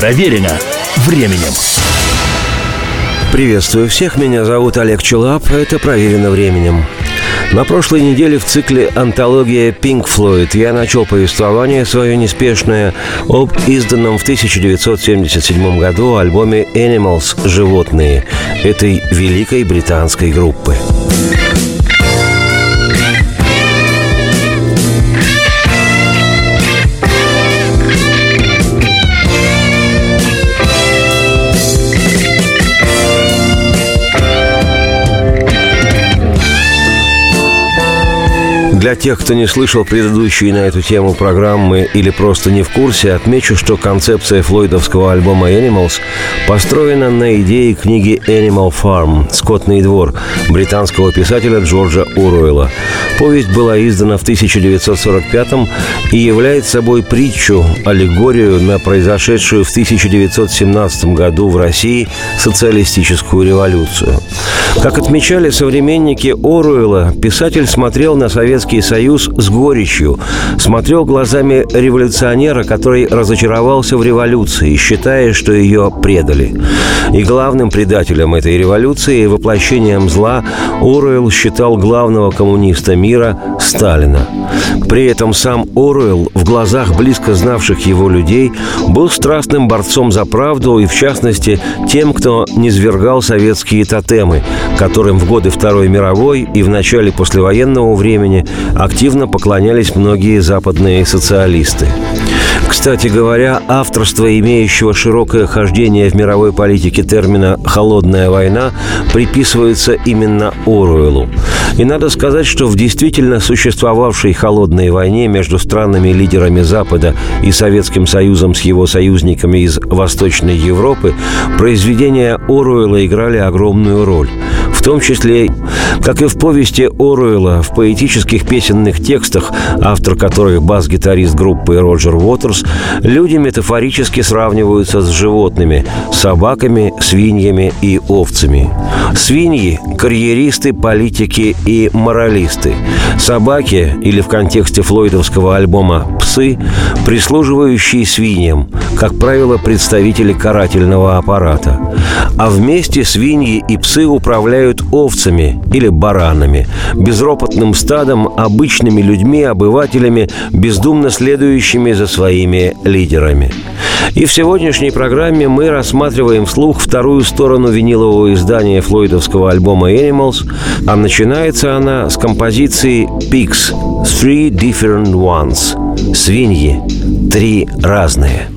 Проверено временем. Приветствую всех, меня зовут Олег Челап, это «Проверено временем». На прошлой неделе в цикле «Антология Pink Floyd» я начал повествование свое неспешное об изданном в 1977 году альбоме «Animals. Животные» этой великой британской группы. Для тех, кто не слышал предыдущие на эту тему программы или просто не в курсе, отмечу, что концепция флойдовского альбома «Animals» построена на идее книги «Animal Farm» «Скотный двор» британского писателя Джорджа Уруэлла. Повесть была издана в 1945 и является собой притчу, аллегорию на произошедшую в 1917 году в России социалистическую революцию. Как отмечали современники Оруэлла, писатель смотрел на Советский Союз с горечью, смотрел глазами революционера, который разочаровался в революции, считая, что ее предали. И главным предателем этой революции воплощением зла Оруэлл считал главного коммуниста мира Сталина. При этом сам Оруэлл в глазах близко знавших его людей был страстным борцом за правду и, в частности, тем, кто низвергал советские тотемы, которым в годы Второй мировой и в начале послевоенного времени активно поклонялись многие западные социалисты. Кстати говоря, авторство, имеющего широкое хождение в мировой политике термина «холодная война», приписывается именно Оруэллу. И надо сказать, что в действительно существовавшей холодной войне между странами-лидерами Запада и Советским Союзом с его союзниками из Восточной Европы произведения Оруэлла играли огромную роль в том числе, как и в повести Оруэлла, в поэтических песенных текстах, автор которых бас-гитарист группы Роджер Уотерс, люди метафорически сравниваются с животными – собаками, свиньями и овцами. Свиньи – карьеристы, политики и моралисты. Собаки, или в контексте флойдовского альбома «Псы», прислуживающие свиньям, как правило, представители карательного аппарата. А вместе свиньи и псы управляют овцами или баранами, безропотным стадом, обычными людьми, обывателями, бездумно следующими за своими лидерами. И в сегодняшней программе мы рассматриваем вслух вторую сторону винилового издания флойдовского альбома Animals, а начинается она с композиции Pigs – Three Different Ones – Свиньи – Три разные.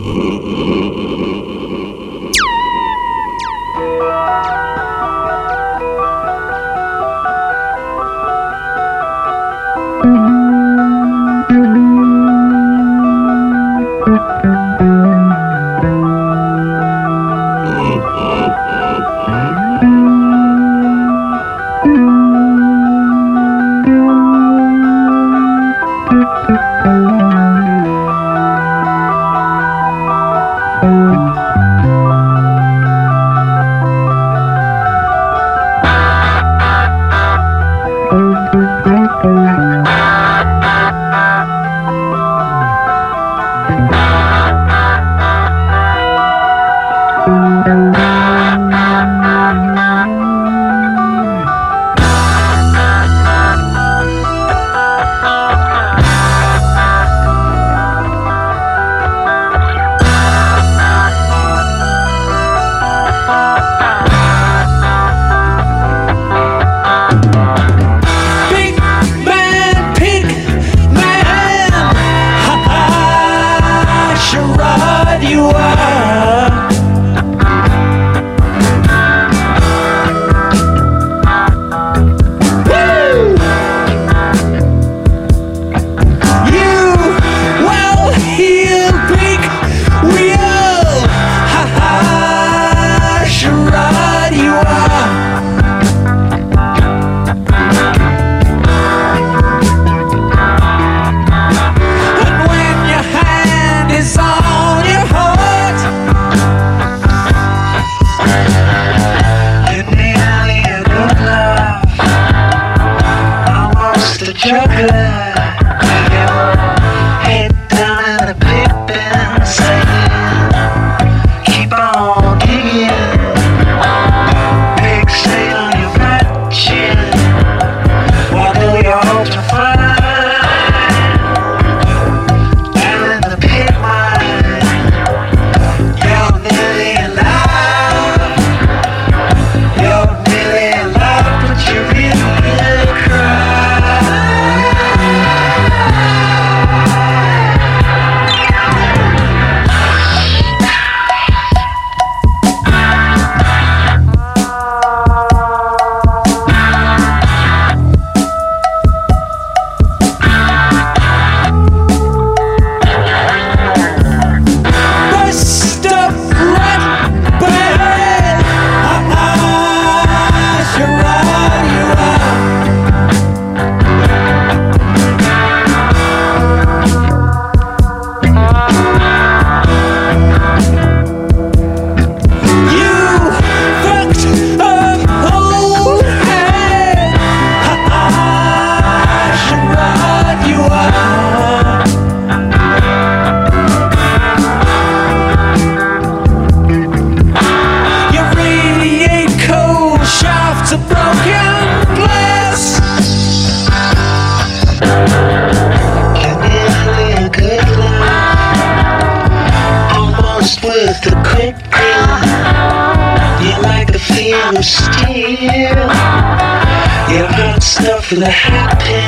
gonna happen.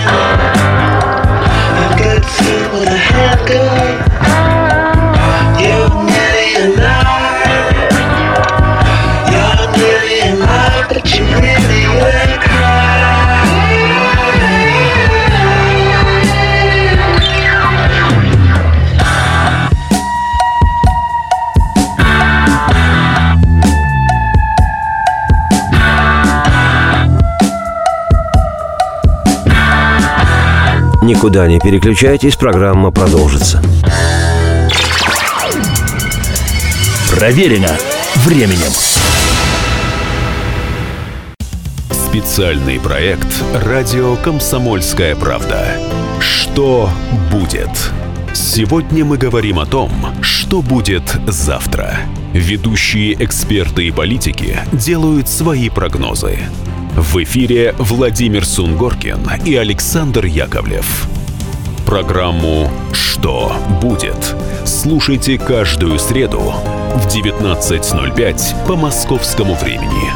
I've got to. Никуда не переключайтесь, программа продолжится. Проверено временем. Специальный проект «Радио Комсомольская правда». Что будет? Сегодня мы говорим о том, что будет завтра. Ведущие эксперты и политики делают свои прогнозы. В эфире Владимир Сунгоркин и Александр Яковлев. Программу «Что будет?» слушайте каждую среду в 19.05 по московскому времени.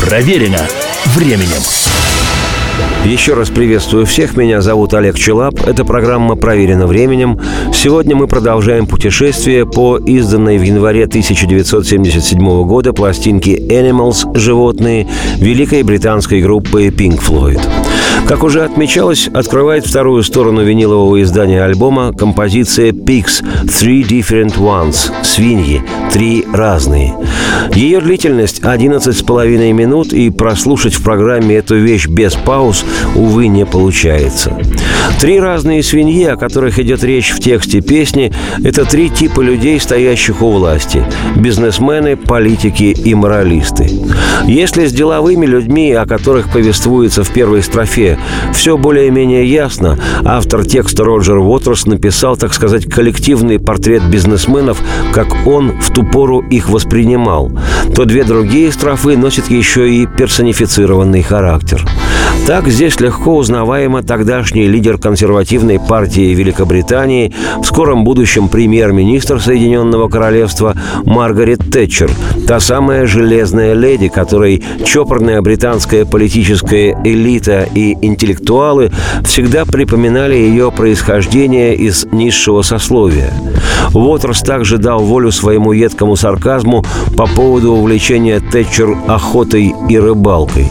Проверено временем. Еще раз приветствую всех. Меня зовут Олег Челап. Эта программа проверена временем. Сегодня мы продолжаем путешествие по изданной в январе 1977 года пластинке Animals «Животные» великой британской группы Pink Floyd. Как уже отмечалось, открывает вторую сторону винилового издания альбома композиция Pigs Three Different Ones – «Свиньи. Три разные». Ее длительность 11 с половиной минут, и прослушать в программе эту вещь без пауз, увы, не получается. Три разные свиньи, о которых идет речь в тексте песни, это три типа людей, стоящих у власти – бизнесмены, политики и моралисты. Если с деловыми людьми, о которых повествуется в первой строфе, все более-менее ясно, автор текста Роджер Уотерс написал, так сказать, коллективный портрет бизнесменов, как он в ту пору их воспринимал, то две другие строфы носят еще и персонифицированный характер. Так здесь легко узнаваемо тогдашний лидер консервативной партии Великобритании, в скором будущем премьер-министр Соединенного Королевства Маргарет Тэтчер, та самая железная леди, которой чопорная британская политическая элита и интеллектуалы всегда припоминали ее происхождение из низшего сословия. Уотерс также дал волю своему едкому сарказму по поводу увлечения Тэтчер охотой и рыбалкой.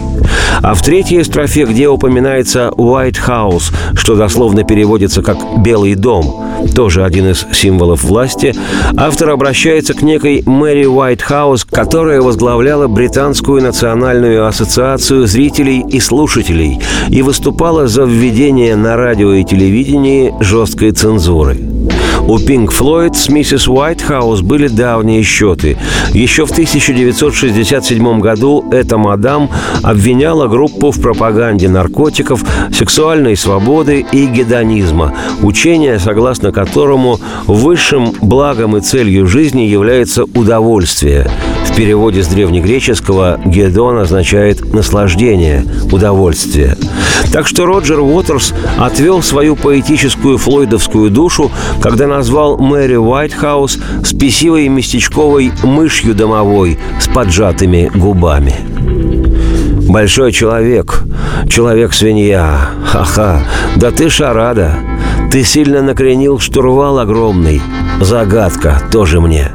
А в третьей строфе, где упоминается White House, что дословно переводится как «белый дом», тоже один из символов власти, автор обращается к некой Мэри Уайтхаус, которая возглавляла Британскую национальную ассоциацию зрителей и слушателей и выступала за введение на радио и телевидении жесткой цензуры. У Pink Floyd с миссис Уайтхаус были давние счеты. Еще в 1967 году эта мадам обвиняла группу в пропаганде наркотиков, сексуальной свободы и гедонизма, учение, согласно которому высшим благом и целью жизни является удовольствие. В переводе с древнегреческого «гедон» означает «наслаждение», «удовольствие». Так что Роджер Уотерс отвел свою поэтическую флойдовскую душу, когда назвал Мэри Уайтхаус спесивой местечковой мышью домовой с поджатыми губами. Большой человек, человек-свинья, ха-ха, да ты шарада. Ты сильно накренил штурвал огромный, загадка тоже мне.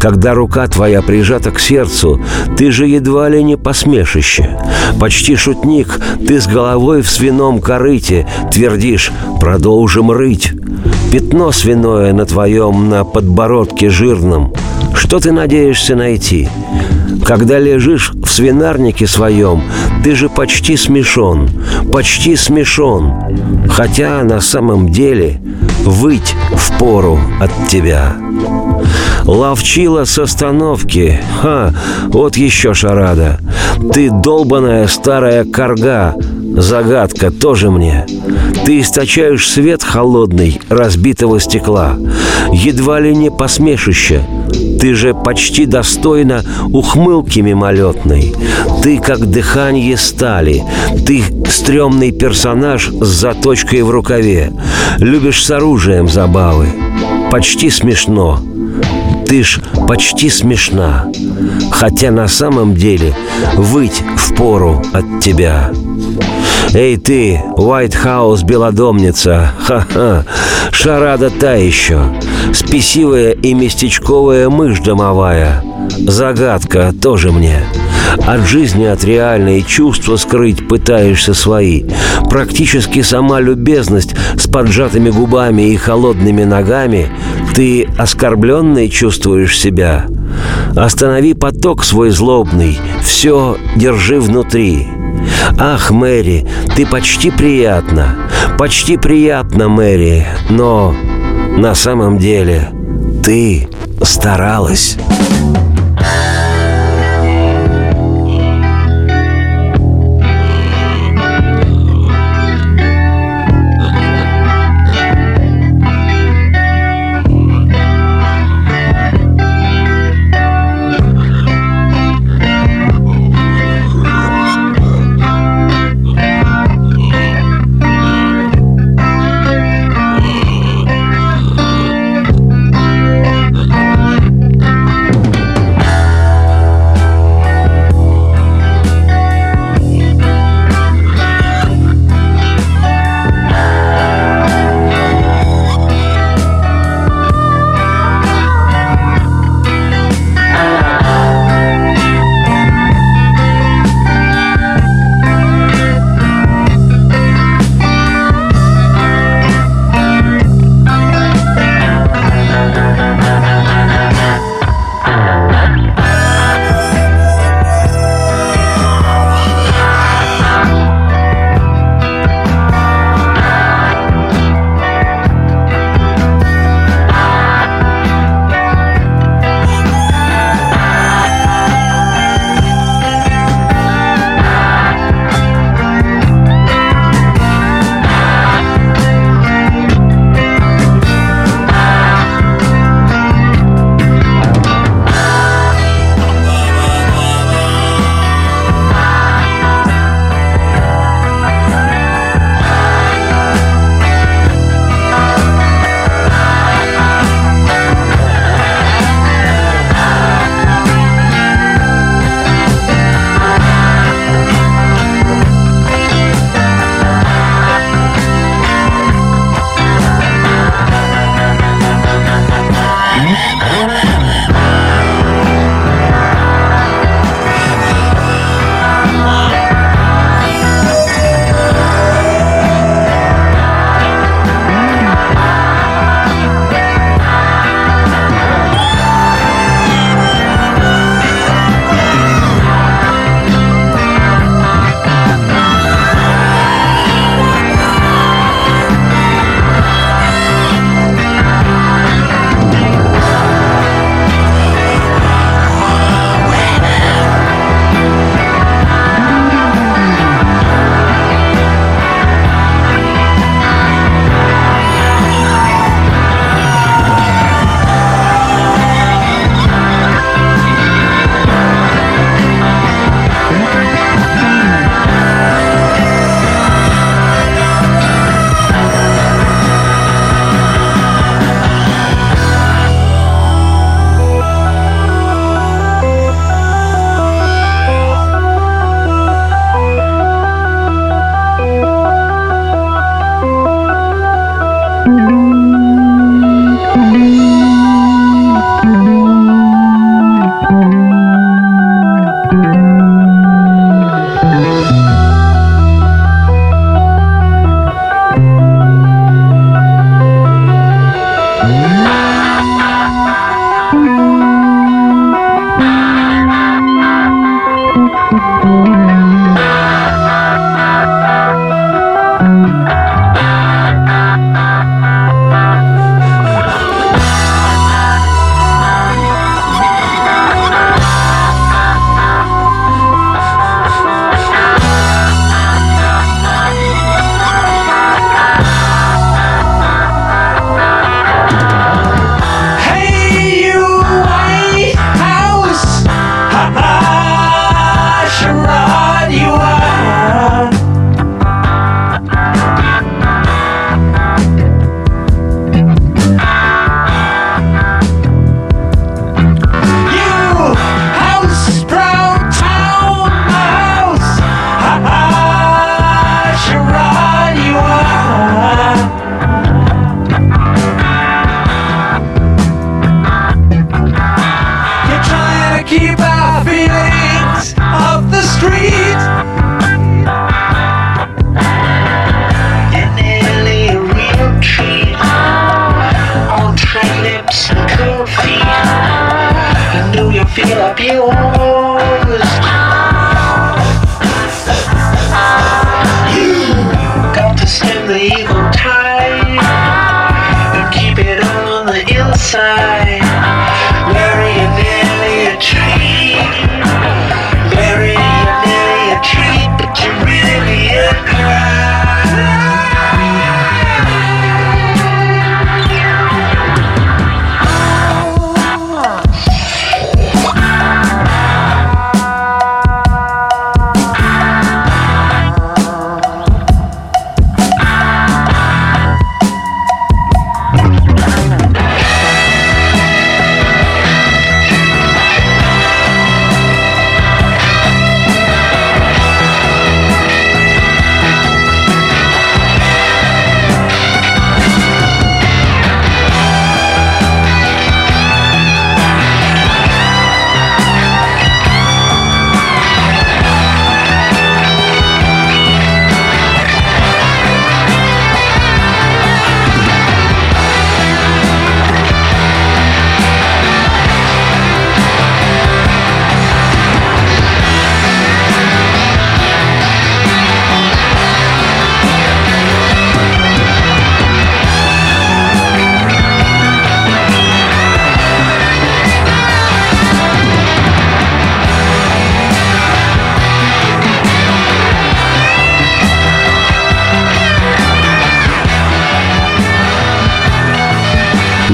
Когда рука твоя прижата к сердцу, ты же едва ли не посмешище. Почти шутник, ты с головой в свином корыте твердишь «продолжим рыть». Пятно свиное на твоем, на подбородке жирном. Что ты надеешься найти? Когда лежишь в свинарнике своем, ты же почти смешон, почти смешон. Хотя на самом деле выть в пору от тебя. Ловчила с остановки. Ха, вот еще шарада. Ты долбаная старая корга. Загадка тоже мне. Ты источаешь свет холодный разбитого стекла. Едва ли не посмешище. Ты же почти достойна ухмылки мимолетной. Ты как дыхание стали. Ты стрёмный персонаж с заточкой в рукаве. Любишь с оружием забавы. Почти смешно. Ты ж почти смешна, хотя на самом деле выть в пору от тебя. Эй ты, House белодомница, ха-ха, шарада та еще, спесивая и местечковая мышь домовая, загадка тоже мне. От жизни, от реальной чувства скрыть пытаешься свои. Практически сама любезность с поджатыми губами и холодными ногами. Ты оскорбленной чувствуешь себя. Останови поток свой злобный, все держи внутри. Ах, Мэри, ты почти приятна, почти приятна, Мэри, но на самом деле ты старалась.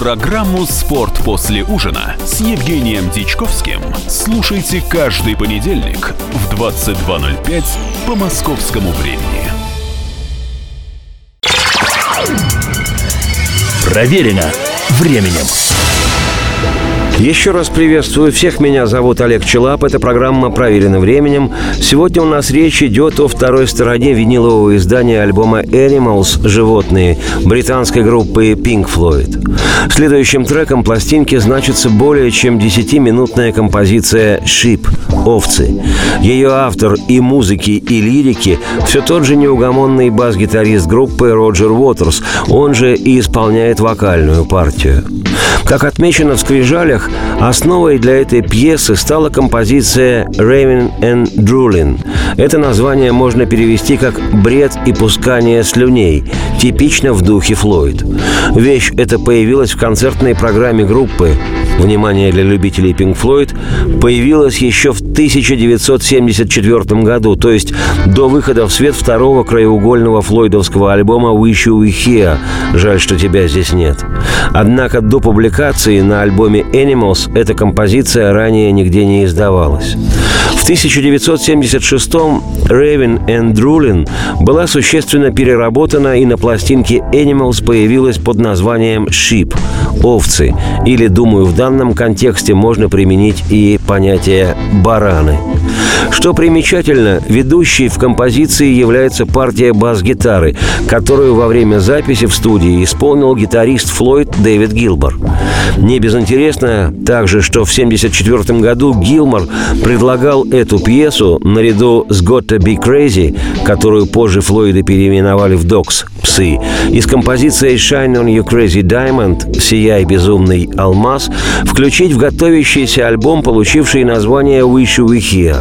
Программу «Спорт после ужина» с Евгением Дичковским слушайте каждый понедельник в 22.05 по московскому времени. Проверено временем. Еще раз приветствую всех. Меня зовут Олег Челап. Это программа «Проверено временем». Сегодня у нас речь идет о второй стороне винилового издания альбома «Animals. Животные» британской группы Pink Floyd. Следующим треком пластинки значится более чем 10-минутная композиция «Sheep» – «Овцы». Ее автор и музыки, и лирики все тот же неугомонный бас-гитарист группы Роджер Уотерс, он же и исполняет вокальную партию. Как отмечено в «Скрижалях», основой для этой пьесы стала композиция «Raven and Drooling». Это название можно перевести как «бред и пускание слюней», типично в духе Флойд. Вещь эта появилась в концертной программе группы внимание для любителей Floyd, появилась еще в 1974 году, то есть до выхода в свет второго краеугольного флойдовского альбома «Wish You Were Here» «Жаль, что тебя здесь нет». Однако до публикации на альбоме «Animals» эта композиция ранее нигде не издавалась. В 1976-м Raven and Drooling была существенно переработана и на пластинке Animals появилась под названием Sheep – овцы, или, думаю, в данном контексте можно применить и понятие «бараны». Что примечательно, ведущей в композиции является партия бас-гитары, которую во время записи в студии исполнил гитарист Флойд Дэвид Гилбор. Не безинтересно также, что в 1974 году Гилмор предлагал эту пьесу наряду с «Gotta Be Crazy», которую позже Флойды переименовали в «Dogs» – «Псы», и с композицией «Shine on You Crazy Diamond» – «Сияй, безумный алмаз», включить в готовящийся альбом, получивший название «Wish Here».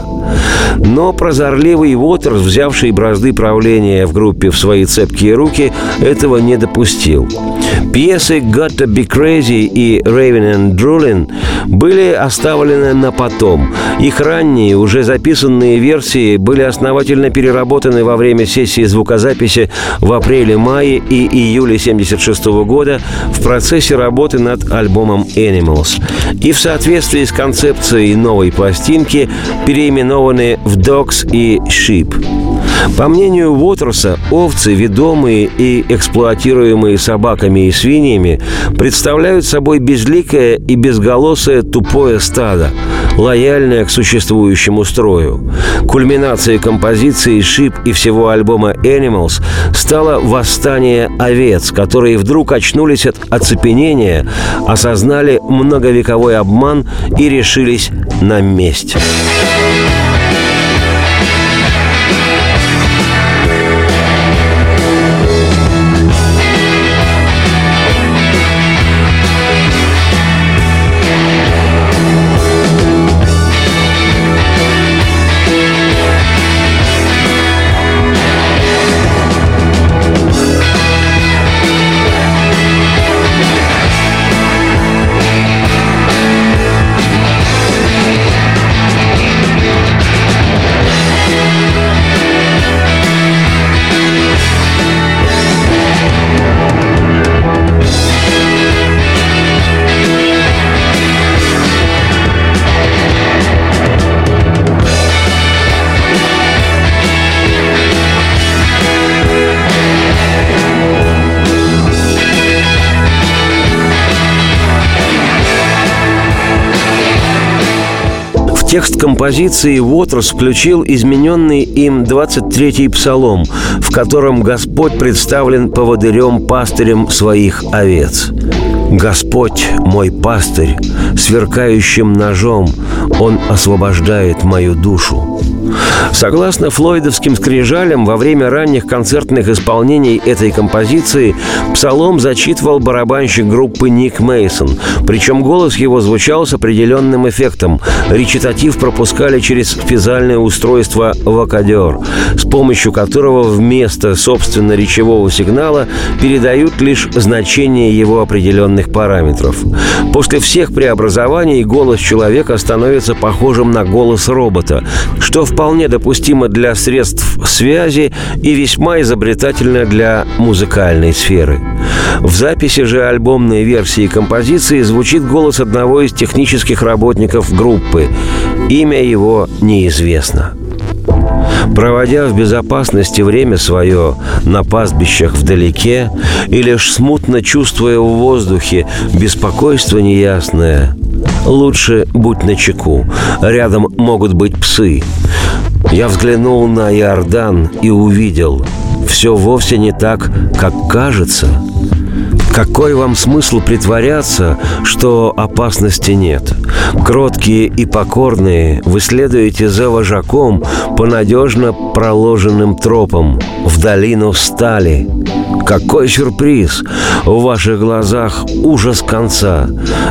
Но прозорливый Уотерс, взявший бразды правления в группе в свои цепкие руки, этого не допустил. Пьесы «Gotta Be Crazy» и «Raven and Drooling» были оставлены на потом. Их ранние, уже записанные версии были основательно переработаны во время сессии звукозаписи в апреле-мае и июле 1976 года в процессе работы над альбомом «Animals». И в соответствии с концепцией новой пластинки переименованы в «Dogs» и «Sheep». По мнению Уотерса, овцы, ведомые и эксплуатируемые собаками и свиньями, представляют собой безликое и безголосое тупое стадо, лояльное к существующему строю. Кульминацией композиции «Шип» и всего альбома «Animals» стало восстание овец, которые вдруг очнулись от оцепенения, осознали многовековой обман и решились на месть. Композиции Уотерс включил измененный им 23-й псалом, в котором Господь представлен поводырем-пастырем своих овец. «Господь мой пастырь, сверкающим ножом, Он освобождает мою душу». Согласно флойдовским скрижалям, во время ранних концертных исполнений этой композиции псалом зачитывал барабанщик группы Ник Мейсон, причем голос его звучал с определенным эффектом. Речитатив пропускали через специальное устройство «вокадер», с помощью которого вместо, собственно, речевого сигнала передают лишь значение его определенных параметров. После всех преобразований голос человека становится похожим на голос робота, что вполне допустимо для средств связи и весьма изобретательно для музыкальной сферы. В записи же альбомной версии композиции звучит голос одного из технических работников группы. Имя его неизвестно. Проводя в безопасности время свое на пастбищах вдалеке и лишь смутно чувствуя в воздухе беспокойство неясное, лучше будь начеку. Рядом могут быть псы. Я взглянул на Иордан и увидел, все вовсе не так, как кажется – какой вам смысл притворяться, что опасности нет? Кроткие и покорные, вы следуете за вожаком по надежно проложенным тропам в долину стали. Какой сюрприз! В ваших глазах ужас конца.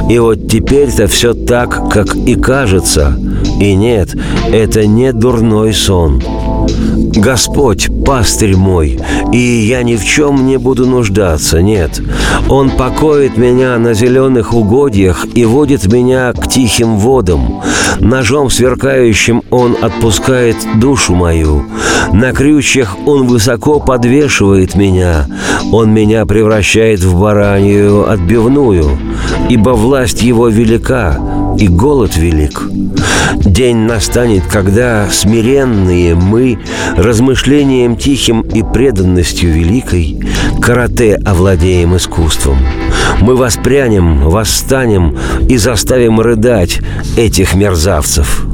И вот теперь-то все так, как и кажется. И нет, это не дурной сон. Господь, пастырь мой, и я ни в чем не буду нуждаться, нет. Он покоит меня на зеленых угодьях и водит меня к тихим водам. Ножом сверкающим Он отпускает душу мою. На крючьях Он высоко подвешивает меня. Он меня превращает в баранью отбивную, ибо власть Его велика, и голод велик. День настанет, когда смиренные мы размышлением тихим и преданностью великой карате овладеем искусством. Мы воспрянем, восстанем и заставим рыдать этих мерзавцев.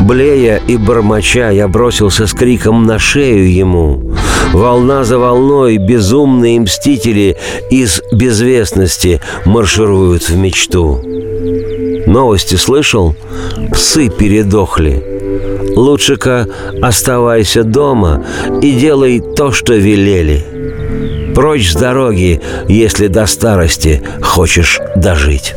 Блея и бормоча я бросился с криком на шею ему. Волна за волной безумные мстители из безвестности маршируют в мечту. Новости слышал? Псы передохли. Лучше-ка оставайся дома и делай то, что велели. Прочь с дороги, если до старости хочешь дожить.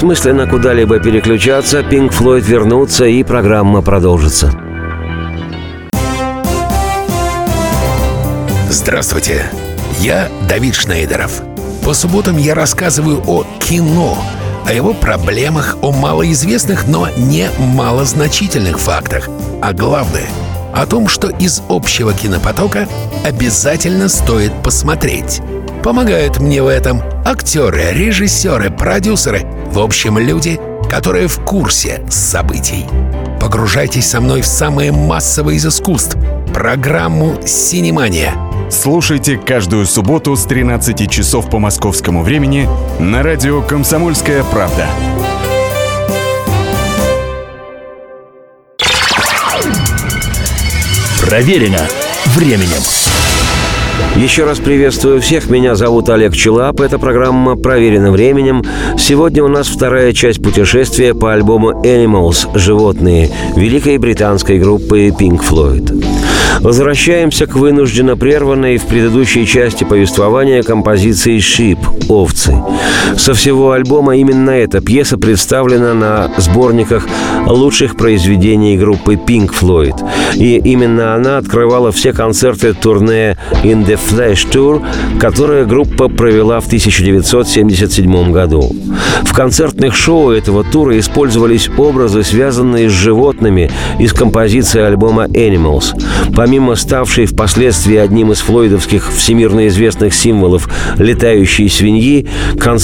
Бессмысленно куда-либо переключаться, Pink Floyd вернутся и программа продолжится. Здравствуйте, я Давид Шнейдеров. По субботам я рассказываю о кино, о его проблемах, о малоизвестных, но не малозначительных фактах, а главное — о том, что из общего кинопотока обязательно стоит посмотреть. Помогают мне в этом актеры, режиссеры, продюсеры, в общем, люди, которые в курсе событий. Погружайтесь со мной в самое массовое из искусств — программу «Синемания». Слушайте каждую субботу с 13 часов по московскому времени на радио «Комсомольская правда». Проверено временем. Еще раз приветствую всех. Меня зовут Олег Челап. Эта программа «Проверена временем». Сегодня у нас вторая часть путешествия по альбому «Animals. Животные» великой британской группы Pink Floyd. Возвращаемся к вынужденно прерванной в предыдущей части повествования композиции «Шип» — «Овцы». Со всего альбома именно эта пьеса представлена на сборниках лучших произведений группы Pink Floyd. И именно она открывала все концерты турне «In the Flash Tour», которое группа провела в 1977 году. В концертных шоу этого тура использовались образы, связанные с животными из композиции альбома «Animals». Помимо ставшей впоследствии одним из флойдовских всемирно известных символов летающей свиньи,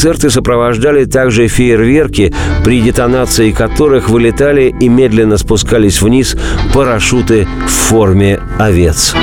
концерты сопровождали также фейерверки, при детонации которых вылетали и медленно спускались вниз парашюты в форме овец.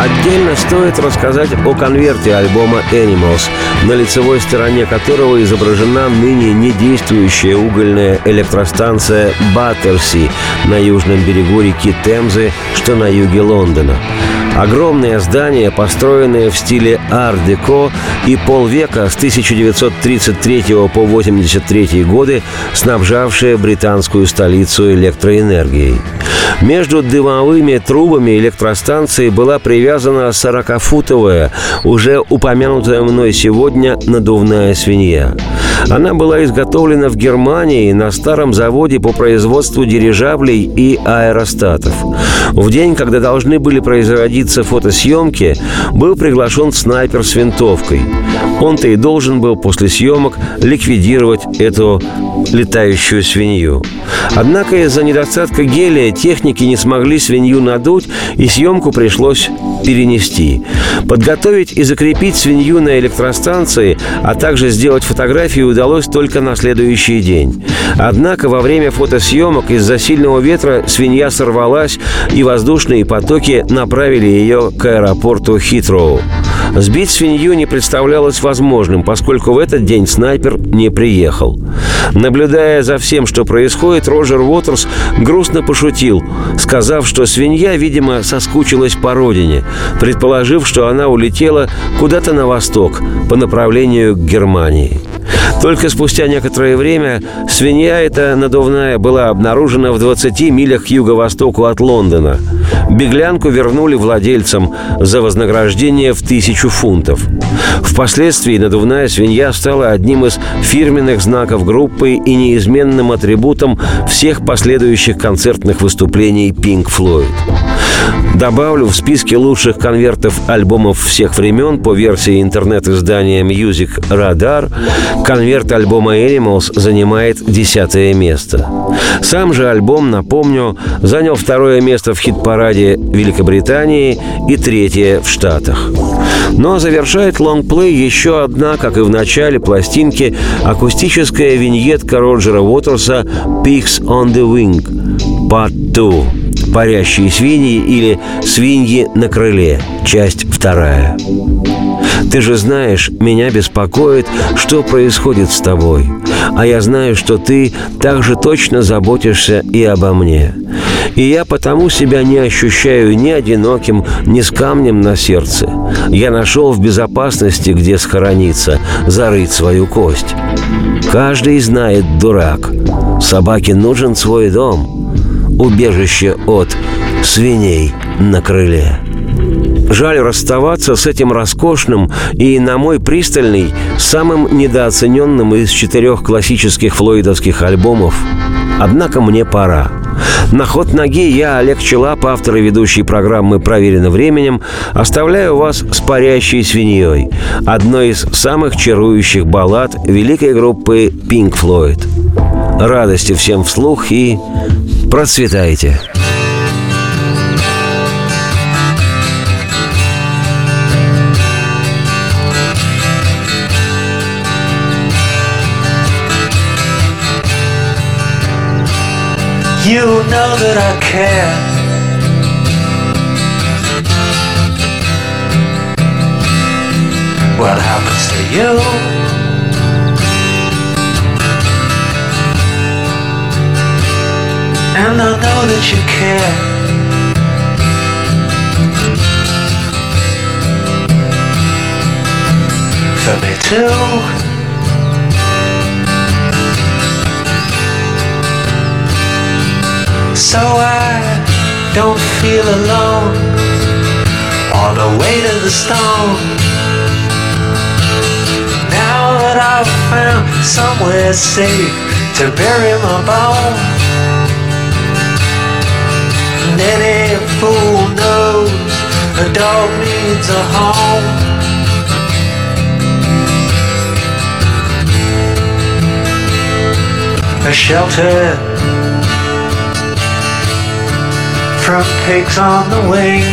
Отдельно стоит рассказать о конверте альбома Animals, на лицевой стороне которого изображена ныне недействующая угольная электростанция Баттерси на южном берегу реки Темзы, что на юге Лондона. Огромное здание, построенное в стиле ар-деко и полвека с 1933 по 83 годы, снабжавшее британскую столицу электроэнергией. Между дымовыми трубами электростанции была привязана 40-футовая, уже упомянутая мной сегодня надувная свинья. Она была изготовлена в Германии на старом заводе по производству дирижаблей и аэростатов. В день, когда должны были производиться фотосъемки, был приглашен снайпер с винтовкой. Он-то и должен был после съемок ликвидировать эту летающую свинью. Однако из-за недостатка гелия техники не смогли свинью надуть, и съемку пришлось перенести. Подготовить и закрепить свинью на электростанции, а также сделать фотографии удалось только на следующий день. Однако во время фотосъемок из-за сильного ветра свинья сорвалась, и воздушные потоки направили ее к аэропорту Хитроу. Сбить свинью не представлялось возможным, поскольку в этот день снайпер не приехал. Наблюдая за всем, что происходит, Роджер Уотерс грустно пошутил, сказав, что свинья, видимо, соскучилась по родине, предположив, что она улетела куда-то на восток по направлению к Германии. Только спустя некоторое время свинья эта надувная была обнаружена в 20 милях юго-востоку от Лондона. Беглянку вернули владельцам за вознаграждение в тысячу фунтов. Впоследствии надувная свинья стала одним из фирменных знаков группы и неизменным атрибутом всех последующих концертных выступлений Pink Floyd. Добавлю в списке лучших конвертов альбомов всех времен по версии интернет-издания Music Radar конверт альбома Animals занимает десятое место. Сам же альбом, напомню, занял второе место в хит-параде Великобритании и третье в Штатах. Но завершает лонгплей еще одна, как и в начале пластинки, акустическая виньетка Роджера Уотерса «Pigs on the Wing» Part 2 «Парящие свиньи» или «Свиньи на крыле», часть вторая. Ты же знаешь, меня беспокоит, что происходит с тобой. А я знаю, что ты также точно заботишься и обо мне. И я потому себя не ощущаю ни одиноким, ни с камнем на сердце. Я нашел в безопасности, где схорониться, зарыть свою кость. Каждый знает, дурак, собаке нужен свой дом – убежище от свиней на крыле. Жаль расставаться с этим роскошным и, на мой пристальный, самым недооцененным из четырех классических флойдовских альбомов. Однако мне пора. На ход ноги я, Олег Челап, автор и ведущий программы «Проверено временем», оставляю вас с парящей свиньей, одной из самых чарующих баллад великой группы Pink Floyd. Радости всем вслух и процветайте! You know that I care. What happens to you? And I know that you care. For me too. so I don't feel alone on the way to the stone. Now that I've found somewhere safe to bury my bone, and any fool knows a dog needs a home. A shelter from pigs on the wing.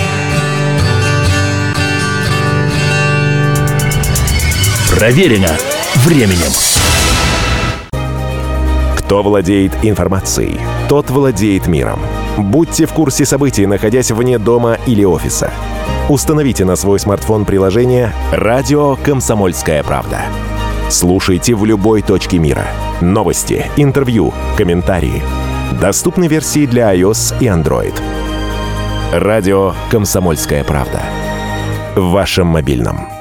Проверено временем. Кто владеет информацией, тот владеет миром. Будьте в курсе событий, находясь вне дома или офиса. Установите на свой смартфон приложение «Радио Комсомольская правда». Слушайте в любой точке мира. Новости, интервью, комментарии. Доступны версии для iOS и Android. Радио «Комсомольская правда». В вашем мобильном.